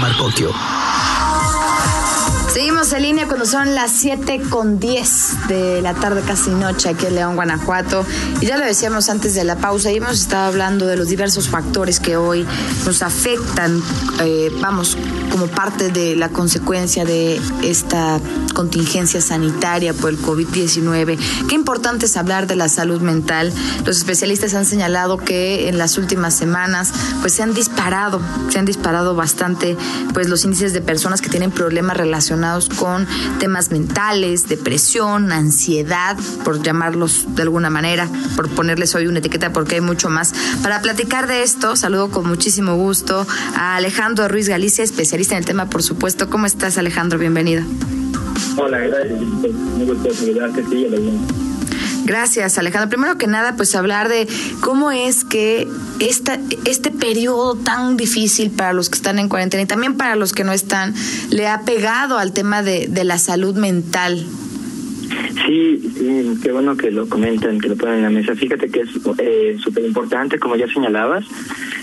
del Seguimos en línea cuando son las 7 con 10 de la tarde, casi noche, aquí en León, Guanajuato. Y ya lo decíamos antes de la pausa, y hemos estado hablando de los diversos factores que hoy nos afectan, eh, vamos, como parte de la consecuencia de esta contingencia sanitaria por el COVID-19. Qué importante es hablar de la salud mental. Los especialistas han señalado que en las últimas semanas pues se han disparado, se han disparado bastante pues los índices de personas que tienen problemas relacionados con temas mentales, depresión, ansiedad, por llamarlos de alguna manera, por ponerles hoy una etiqueta porque hay mucho más. Para platicar de esto, saludo con muchísimo gusto a Alejandro Ruiz Galicia, especialista en el tema, por supuesto. ¿Cómo estás, Alejandro? Bienvenido. Hola, gracias. Muy gusto saludarte, sí, Gracias, Alejandro. Primero que nada, pues hablar de cómo es que esta, este periodo tan difícil para los que están en cuarentena y también para los que no están, le ha pegado al tema de, la salud mental. Sí, sí, qué bueno que lo comentan, que lo ponen en la mesa. Fíjate que es eh, súper importante, como ya señalabas,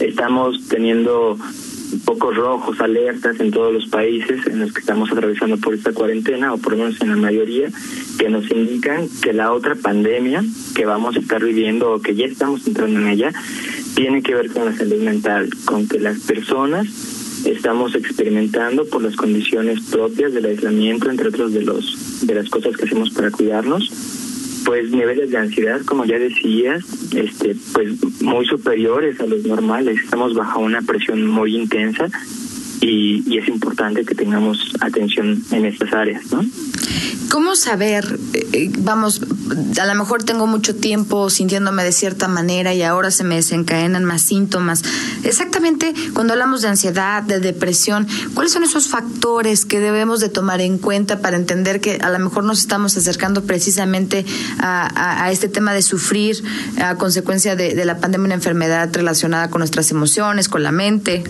estamos teniendo pocos rojos, alertas en todos los países en los que estamos atravesando por esta cuarentena, o por lo menos en la mayoría, que nos indican que la otra pandemia que vamos a estar viviendo o que ya estamos entrando en ella, tiene que ver con la salud mental, con que las personas estamos experimentando por las condiciones propias del aislamiento, entre otros de los de las cosas que hacemos para cuidarnos, pues niveles de ansiedad, como ya decías, este, pues muy superiores a los normales. Estamos bajo una presión muy intensa y, y es importante que tengamos atención en estas áreas, ¿no? ¿Cómo saber, eh, eh, vamos, a lo mejor tengo mucho tiempo sintiéndome de cierta manera y ahora se me desencadenan más síntomas? Exactamente, cuando hablamos de ansiedad, de depresión, ¿cuáles son esos factores que debemos de tomar en cuenta para entender que a lo mejor nos estamos acercando precisamente a, este tema de sufrir a consecuencia de, la pandemia una enfermedad relacionada con nuestras emociones, con la mente?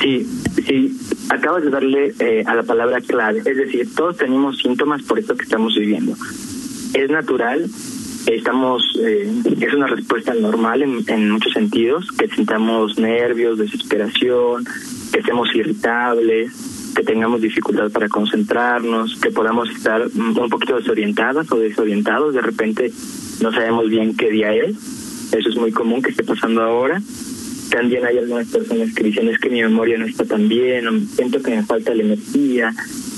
Sí, sí, acabas de darle eh, a la palabra clave, es decir, todos tenemos síntomas por esto que estamos viviendo. Es natural, estamos, eh, es una respuesta normal en, en muchos sentidos, que sintamos nervios, desesperación, que estemos irritables, que tengamos dificultad para concentrarnos, que podamos estar un poquito desorientadas o desorientados, de repente no sabemos bien qué día es, eso es muy común que esté pasando ahora. También hay algunas personas que dicen es que mi memoria no está tan bien, o siento que me falta la energía.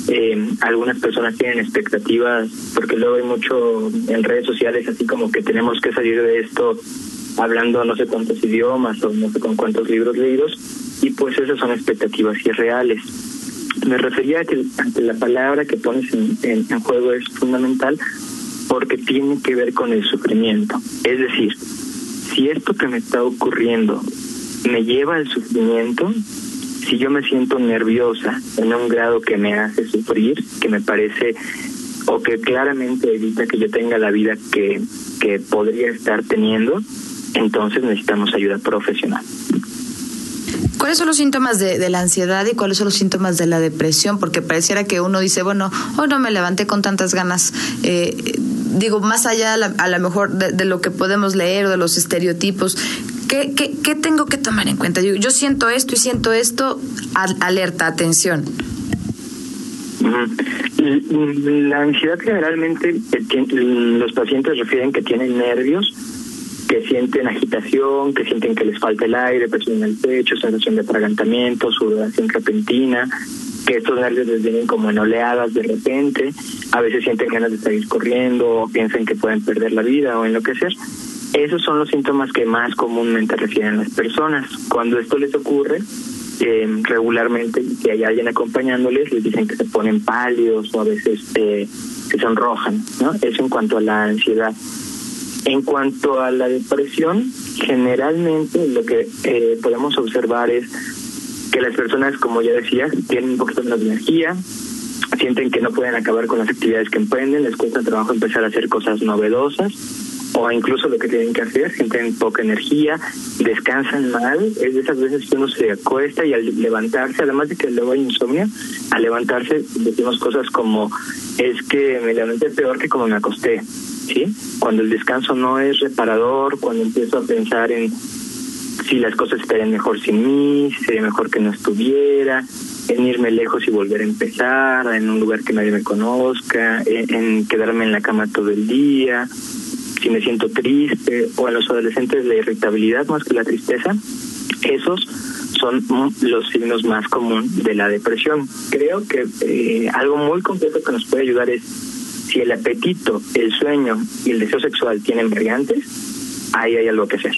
Eh, algunas personas tienen expectativas, porque luego hay mucho en redes sociales, así como que tenemos que salir de esto hablando no sé cuántos idiomas o no sé con cuántos libros leídos, y pues esas son expectativas irreales. Me refería a que la palabra que pones en, en juego es fundamental porque tiene que ver con el sufrimiento. Es decir, si esto que me está ocurriendo me lleva al sufrimiento si yo me siento nerviosa en un grado que me hace sufrir, que me parece o que claramente evita que yo tenga la vida que, que podría estar teniendo, entonces necesitamos ayuda profesional. ¿Cuáles son los síntomas de, de, la ansiedad y cuáles son los síntomas de la depresión? Porque pareciera que uno dice, bueno, hoy no me levanté con tantas ganas. Eh, digo, más allá a lo mejor de, lo que podemos leer o de los estereotipos, ¿Qué, qué, qué tengo que tomar en cuenta? Yo, yo siento esto y siento esto, alerta, atención. La ansiedad generalmente los pacientes refieren que tienen nervios, que sienten agitación, que sienten que les falta el aire, presión en el pecho, sensación de atragantamiento, sudoración repentina, que estos nervios les vienen como en oleadas de repente, a veces sienten ganas de salir corriendo o piensan que pueden perder la vida o enloquecer. Esos son los síntomas que más comúnmente refieren las personas. Cuando esto les ocurre, eh, regularmente, si hay alguien acompañándoles, les dicen que se ponen pálidos o a veces eh, se sonrojan, ¿no? Eso en cuanto a la ansiedad. En cuanto a la depresión, generalmente lo que eh, podemos observar es que las personas, como ya decía, tienen un poquito de energía, sienten que no pueden acabar con las actividades que emprenden, les cuesta trabajo empezar a hacer cosas novedosas, o incluso lo que tienen que hacer, sienten poca energía, descansan mal, es de esas veces que uno se acuesta y al levantarse, además de que luego hay insomnio, al levantarse decimos cosas como es que me levanté peor que como me acosté, ¿sí? Cuando el descanso no es reparador, cuando empiezo a pensar en si las cosas estarían mejor sin mí, sería mejor que no estuviera, en irme lejos y volver a empezar, en un lugar que nadie me conozca, en, quedarme en la cama todo el día, si me siento triste, o a los adolescentes la irritabilidad más que la tristeza, esos son los signos más comunes de la depresión. Creo que eh, algo muy concreto que nos puede ayudar es si el apetito, el sueño y el deseo sexual tienen variantes, ahí hay algo que hacer.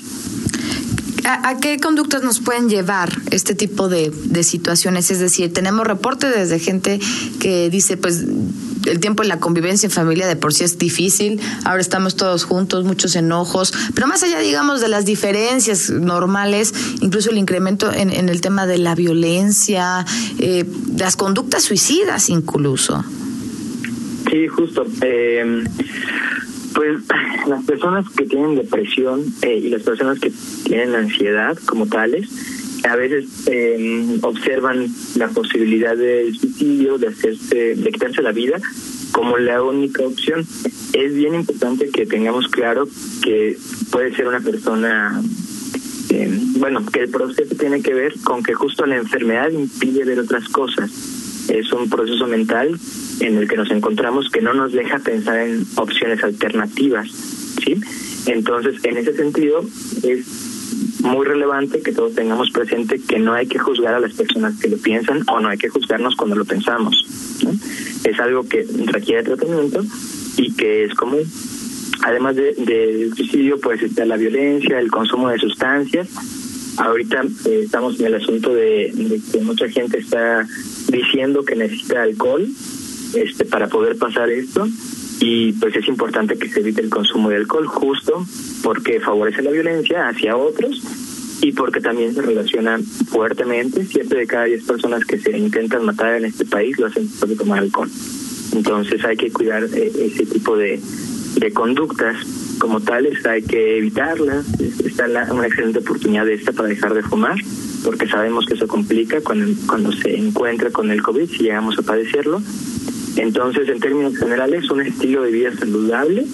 ¿A, qué conductas nos pueden llevar este tipo de, de situaciones? Es decir, tenemos reportes desde gente que dice, pues el tiempo en la convivencia en familia de por sí es difícil, ahora estamos todos juntos, muchos enojos, pero más allá, digamos, de las diferencias normales, incluso el incremento en, en el tema de la violencia, eh, las conductas suicidas incluso. Sí, justo. Eh, pues las personas que tienen depresión eh, y las personas que tienen ansiedad como tales, a veces eh, observan la posibilidad del suicidio, de hacerse, de quitarse la vida como la única opción. Es bien importante que tengamos claro que puede ser una persona, eh, bueno, que el proceso tiene que ver con que justo la enfermedad impide ver otras cosas. Es un proceso mental en el que nos encontramos que no nos deja pensar en opciones alternativas, ¿sí? Entonces, en ese sentido, es muy relevante que todos tengamos presente que no hay que juzgar a las personas que lo piensan o no hay que juzgarnos cuando lo pensamos. Es algo que requiere tratamiento y que es común. Además del de, suicidio, pues está la violencia, el consumo de sustancias. Ahorita eh, estamos en el asunto de, de que mucha gente está diciendo que necesita alcohol este para poder pasar esto y pues es importante que se evite el consumo de alcohol justo porque favorece la violencia hacia otros y porque también se relaciona fuertemente, siete de cada diez personas que se intentan matar en este país lo hacen por tomar alcohol. Entonces hay que cuidar eh, ese tipo de, de conductas como tales, hay que evitarlas. Está la, una excelente oportunidad de esta para dejar de fumar, porque sabemos que eso complica cuando, cuando se encuentra con el COVID, si llegamos a padecerlo. Entonces, en términos generales, un estilo de vida saludable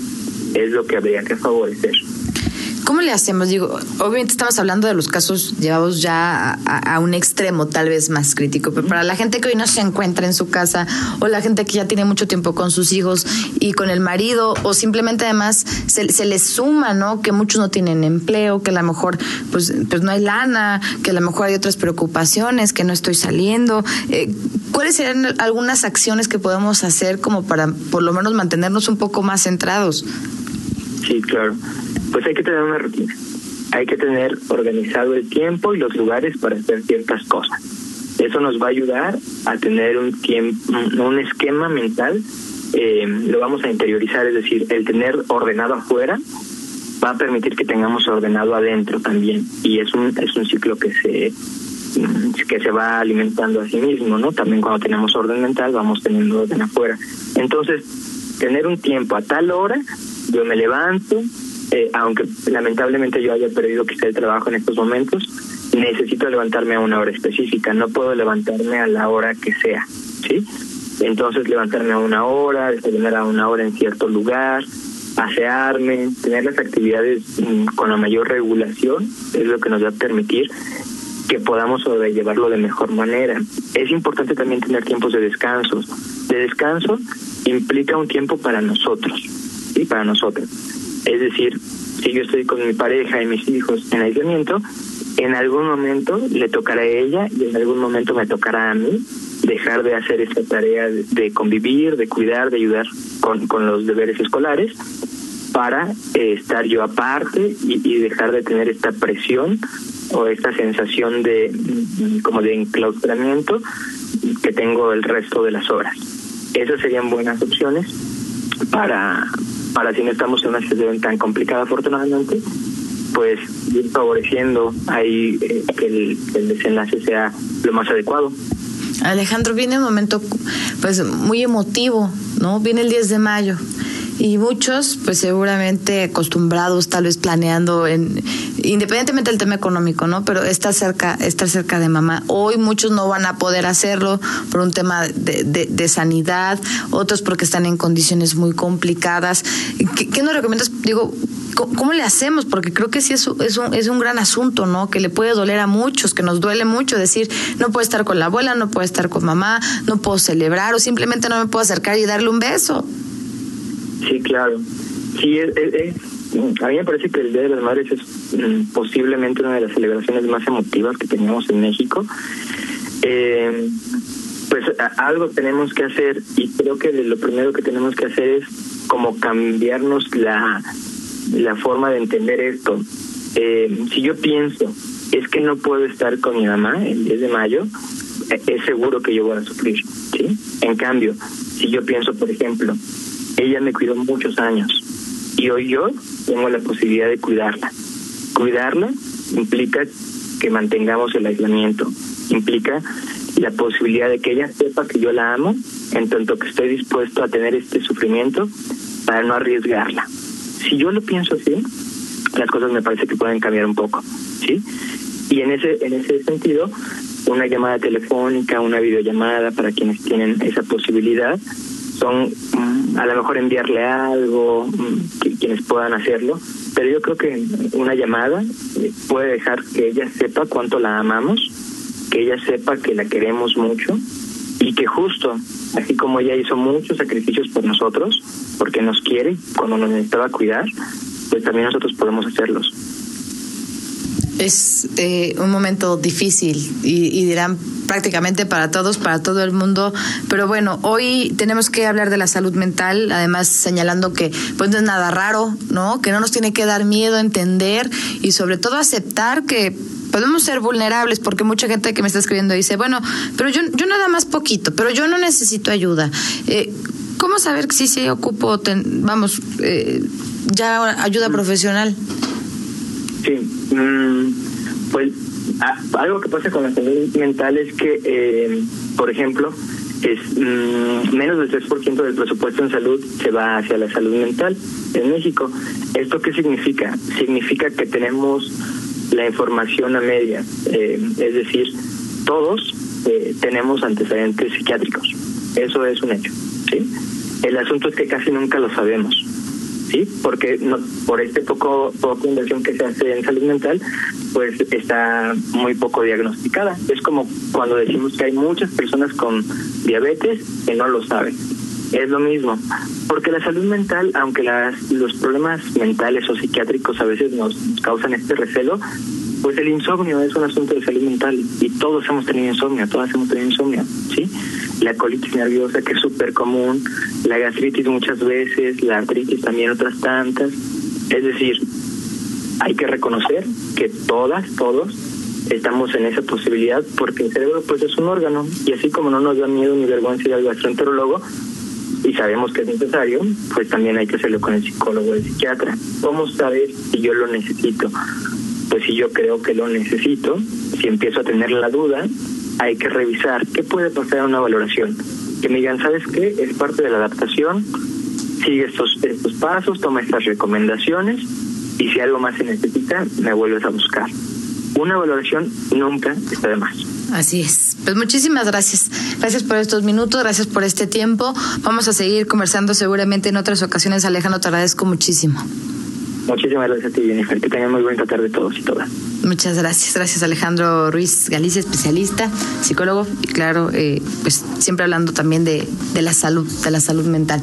es lo que habría que favorecer. ¿Cómo le hacemos? Digo, obviamente estamos hablando de los casos llevados ya a, un extremo tal vez más crítico, pero para la gente que hoy no se encuentra en su casa o la gente que ya tiene mucho tiempo con sus hijos y con el marido o simplemente además se, se les suma, ¿no? Que muchos no tienen empleo, que a lo mejor pues, pues no hay lana, que a lo mejor hay otras preocupaciones, que no estoy saliendo. Eh, ¿Cuáles serían algunas acciones que podemos hacer como para por lo menos mantenernos un poco más centrados? Sí, claro pues hay que tener una rutina. Hay que tener organizado el tiempo y los lugares para hacer ciertas cosas. Eso nos va a ayudar a tener un un esquema mental. Eh, lo vamos a interiorizar, es decir, el tener ordenado afuera va a permitir que tengamos ordenado adentro también. Y es un es un ciclo que se que se va alimentando a sí mismo, ¿no? También cuando tenemos orden mental vamos teniendo orden afuera. Entonces, tener un tiempo a tal hora, yo me levanto, eh, aunque lamentablemente yo haya perdido quizá el trabajo en estos momentos, necesito levantarme a una hora específica, no puedo levantarme a la hora que sea, ¿sí? Entonces levantarme a una hora, desayunar a una hora en cierto lugar, asearme, tener las actividades mm, con la mayor regulación es lo que nos va a permitir que podamos sobrellevarlo de mejor manera. Es importante también tener tiempos de descanso. De descanso implica un tiempo para nosotros, ¿sí? Para nosotros es decir, si yo estoy con mi pareja y mis hijos en aislamiento, en algún momento le tocará a ella y en algún momento me tocará a mí dejar de hacer esta tarea de convivir, de cuidar, de ayudar con, con los deberes escolares para eh, estar yo aparte y, y, dejar de tener esta presión o esta sensación de como de enclaustramiento que tengo el resto de las horas. Esas serían buenas opciones para para si no estamos en una situación tan complicada afortunadamente, pues ir favoreciendo ahí eh, que, el, el desenlace sea lo más adecuado. Alejandro, viene un momento pues muy emotivo, ¿no? Viene el 10 de mayo y muchos pues seguramente acostumbrados tal vez planeando en independientemente del tema económico no pero estar cerca estar cerca de mamá hoy muchos no van a poder hacerlo por un tema de, de, sanidad otros porque están en condiciones muy complicadas ¿Qué, ¿Qué, nos recomiendas digo ¿cómo, le hacemos? Porque creo que sí es, es, un, es un gran asunto, ¿no? Que le puede doler a muchos, que nos duele mucho decir, no puedo estar con la abuela, no puedo estar con mamá, no puedo celebrar o simplemente no me puedo acercar y darle un beso. Sí, claro. Sí, es, a mí me parece que el Día de las Madres es mm, posiblemente una de las celebraciones más emotivas que tenemos en México. Eh, pues algo tenemos que hacer y creo que lo primero que tenemos que hacer es como cambiarnos la, la forma de entender esto. Eh, si yo pienso, es que no puedo estar con mi mamá el 10 de mayo, eh, es seguro que yo voy a sufrir, ¿sí? En cambio, si yo pienso, por ejemplo, ella me cuidó muchos años y hoy yo tengo la posibilidad de cuidarla. Cuidarla implica que mantengamos el aislamiento, implica la posibilidad de que ella sepa que yo la amo, en tanto que estoy dispuesto a tener este sufrimiento para no arriesgarla. Si yo lo pienso así, las cosas me parece que pueden cambiar un poco, ¿sí? Y en ese en ese sentido, una llamada telefónica, una videollamada para quienes tienen esa posibilidad son mm, a lo mejor enviarle algo, mm, que, quienes puedan hacerlo, pero yo creo que una llamada puede dejar que ella sepa cuánto la amamos que ella sepa que la queremos mucho y que justo, así como ella hizo muchos sacrificios por nosotros, porque nos quiere, cuando nos necesitaba cuidar, pues también nosotros podemos hacerlos. Es eh, un momento difícil y, dirán prácticamente para todos, para todo el mundo. Pero bueno, hoy tenemos que hablar de la salud mental, además señalando que pues no es nada raro, ¿no? Que no nos tiene que dar miedo entender y sobre todo aceptar que podemos ser vulnerables porque mucha gente que me está escribiendo dice, bueno, pero yo, yo nada más poquito, pero yo no necesito ayuda. Eh, ¿Cómo saber si se ocupo, vamos, eh, ya ayuda profesional? Sí, mm, pues algo que pasa con la salud mental es que, eh, por ejemplo, es mm, menos del 3% del presupuesto en salud se va hacia la salud mental en México. ¿Esto qué significa? Significa que tenemos la información a media, eh, es decir, todos eh, tenemos antecedentes psiquiátricos, eso es un hecho, ¿sí? El asunto es que casi nunca lo sabemos, Porque no, por este poco, poco inversión que se hace en salud mental, pues está muy poco diagnosticada. Es como cuando decimos que hay muchas personas con diabetes que no lo saben. Es lo mismo, porque la salud mental, aunque las, los problemas mentales o psiquiátricos a veces nos causan este recelo, pues el insomnio es un asunto de salud mental y todos hemos tenido insomnio, todas hemos tenido insomnio, ¿sí? La colitis nerviosa que es súper común, la gastritis muchas veces, la artritis también otras tantas. Es decir, hay que reconocer que todas, todos estamos en esa posibilidad porque el cerebro pues es un órgano y así como no nos da miedo ni vergüenza ir al gastroenterólogo, y sabemos que es necesario, pues también hay que hacerlo con el psicólogo o el psiquiatra. ¿Cómo saber si yo lo necesito? Pues si yo creo que lo necesito, si empiezo a tener la duda, hay que revisar qué puede pasar en una valoración. Que me digan, ¿sabes qué? Es parte de la adaptación, sigue estos, estos pasos, toma estas recomendaciones y si algo más se necesita, me vuelves a buscar. Una valoración nunca está de más. Así es. Pues muchísimas gracias. Gracias por estos minutos, gracias por este tiempo. Vamos a seguir conversando seguramente en otras ocasiones. Alejandro, te agradezco muchísimo. Muchísimas gracias a ti, Jennifer. Que tengan muy buena tarde todos y todas. Muchas gracias. Gracias, Alejandro Ruiz Galicia, especialista, psicólogo y, claro, eh, pues siempre hablando también de, de la salud, de la salud mental.